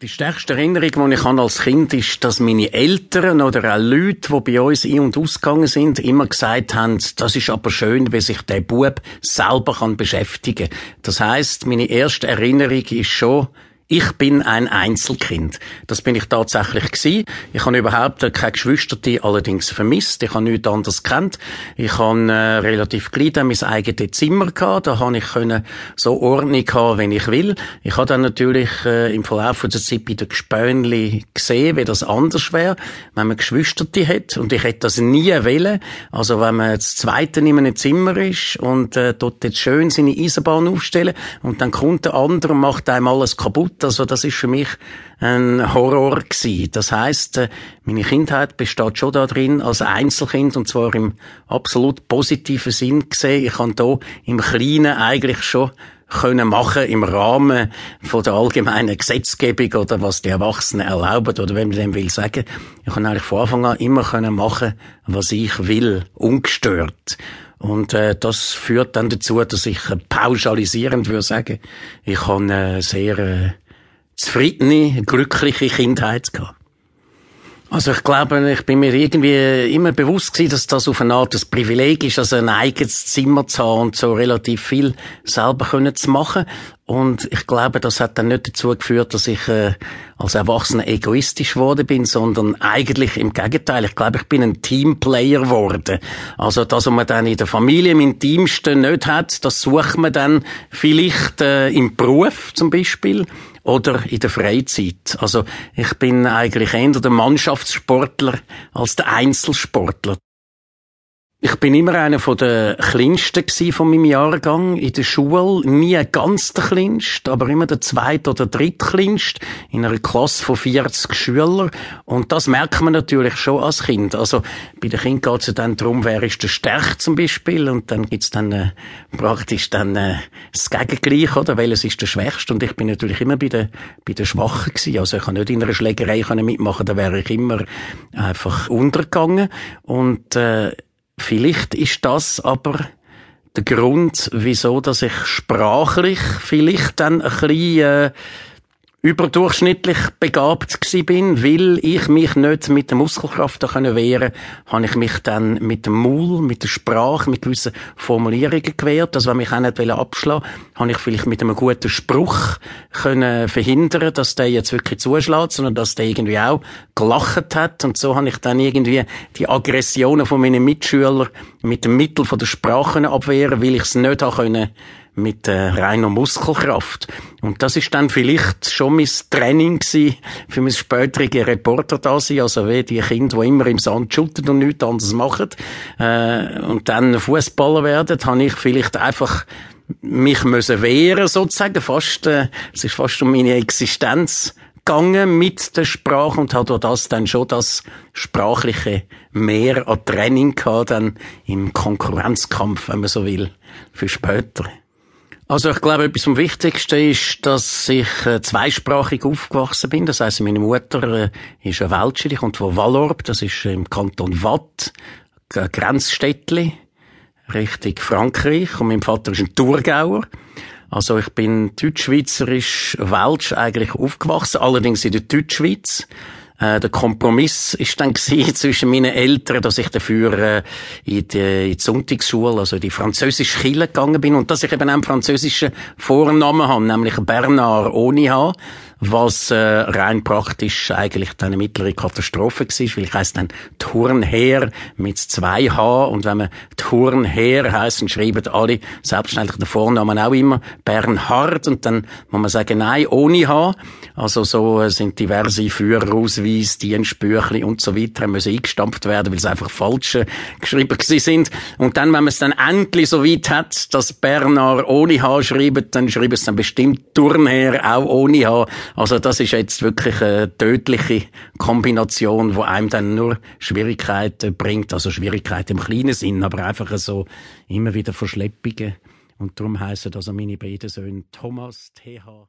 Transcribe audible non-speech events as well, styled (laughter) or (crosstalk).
Die stärkste Erinnerung, die ich als Kind ist, dass meine Eltern oder auch Leute, die bei uns ein- und ausgegangen sind, immer gesagt haben, das ist aber schön, wenn sich der Bub selber kann beschäftigen Das heißt, meine erste Erinnerung ist schon, ich bin ein Einzelkind. Das bin ich tatsächlich gewesen. Ich habe überhaupt keine Geschwister, die allerdings vermisst. Ich habe nichts anderes kennt. Ich habe äh, relativ gleich mein eigenes Zimmer gehabt. Da habe ich können so Ordnung haben, wenn ich will. Ich habe dann natürlich äh, im Verlauf der Zeit bei den Gespönli gesehen, wie das anders wäre, wenn man Geschwister hat. Und ich hätte das nie wollen. Also wenn man das Zweite in einem Zimmer ist und äh, dort jetzt schön seine Eisenbahn aufstellen und dann kommt der andere und macht einem alles kaputt also das ist für mich ein Horror gewesen. Das heißt, äh, meine Kindheit besteht schon da drin als Einzelkind und zwar im absolut positiven Sinn gesehen. Ich kann da im Kleinen eigentlich schon können machen im Rahmen von der allgemeinen Gesetzgebung oder was die Erwachsenen erlauben oder wenn man dem will sagen. Ich kann eigentlich von Anfang an immer können machen, was ich will, ungestört. Und äh, das führt dann dazu, dass ich äh, pauschalisierend würde sagen, ich habe eine sehr äh, zufriedene, glückliche Kindheit gehabt. Also ich glaube, ich bin mir irgendwie immer bewusst gewesen, dass das auf eine Art ein Privileg ist, also ein eigenes Zimmer zu haben und so relativ viel selber können zu machen. Und ich glaube, das hat dann nicht dazu geführt, dass ich äh, als Erwachsener egoistisch geworden bin, sondern eigentlich im Gegenteil. Ich glaube, ich bin ein Teamplayer geworden. Also das, was man dann in der Familie im Intimsten nicht hat, das sucht man dann vielleicht äh, im Beruf zum Beispiel oder in der Freizeit. Also ich bin eigentlich eher der Mannschaftssportler als der Einzelsportler. Ich bin immer einer von der kleinsten von meinem Jahrgang in der Schule. Nie ganz der kleinste, aber immer der zweit- oder drittkleinste in einer Klasse von 40 Schülern. Und das merkt man natürlich schon als Kind. Also bei den Kindern geht es ja dann darum, wer ist der Stärk zum Beispiel. Und dann gibt's dann äh, praktisch dann äh, das Gegengleich, oder? Welches ist der Schwächste? Und ich bin natürlich immer bei den, bei den Schwachen gewesen. Also ich kann nicht in einer Schlägerei mitmachen, da wäre ich immer einfach untergegangen. Und äh, Vielleicht ist das aber der Grund, wieso, dass ich sprachlich vielleicht dann ein bisschen, äh, überdurchschnittlich begabt gsi bin, weil ich mich nicht mit der Muskelkraft können wehren, habe ich mich dann mit dem Maul, mit der Sprache, mit gewissen Formulierungen gewehrt. Also wenn mich auch nicht abschlagen habe ich vielleicht mit einem guten Spruch können verhindern, dass der jetzt wirklich zuschlägt, sondern dass der irgendwie auch gelacht hat. Und so habe ich dann irgendwie die Aggressionen von meinen Mitschülern mit dem Mittel von der Sprache abwehren, weil ich es nicht habe können mit äh, reiner Muskelkraft. Und das ist dann vielleicht schon mein Training gewesen für mein späterige Reporter da sein, also wie die Kinder, die immer im Sand schütten und nichts anderes machen, äh, und dann Fußballer werden, habe ich vielleicht einfach mich müssen wehren sozusagen, fast, äh, es ist fast um meine Existenz gegangen mit der Sprache und hat durch das dann schon das sprachliche mehr an Training gehabt, dann im Konkurrenzkampf, wenn man so will, für später. Also ich glaube, etwas vom Wichtigsten ist, dass ich äh, zweisprachig aufgewachsen bin. Das heißt, meine Mutter äh, ist eine Weltsche, die kommt von Wallorb, das ist im Kanton Watt, Grenzstädtli, Richtung Frankreich. Und mein Vater ist ein Thurgauer. Also ich bin deutschschweizerisch Welsch eigentlich aufgewachsen, allerdings in der Deutschschweiz. Äh, der Kompromiss ist dann (laughs) zwischen meinen Eltern, dass ich dafür äh, in, die, in die Sonntagsschule, also die französische Schule gegangen bin. Und dass ich eben einen französischen Vornamen habe, nämlich Bernard ohne H was äh, rein praktisch eigentlich eine mittlere Katastrophe war, weil ich heisst dann Turnherr mit zwei H und wenn man Turnherr heisst, dann schreiben alle selbstverständlich den Vornamen auch immer Bernhard und dann muss man sagen, nein, ohne H. Also so äh, sind diverse Führerausweise, Dienstbüchli und so weiter müssen eingestampft werden, weil es einfach falsch äh, geschrieben sind. Und dann, wenn man es dann endlich so weit hat, dass Bernhard ohne H schreibt, dann schreiben es dann bestimmt Turnherr auch ohne H. Also das ist jetzt wirklich eine tödliche Kombination, wo einem dann nur Schwierigkeiten bringt, also Schwierigkeiten im kleinen Sinn, aber einfach so immer wieder Verschleppungen. Und darum heißen also meine beiden Söhne Thomas, TH.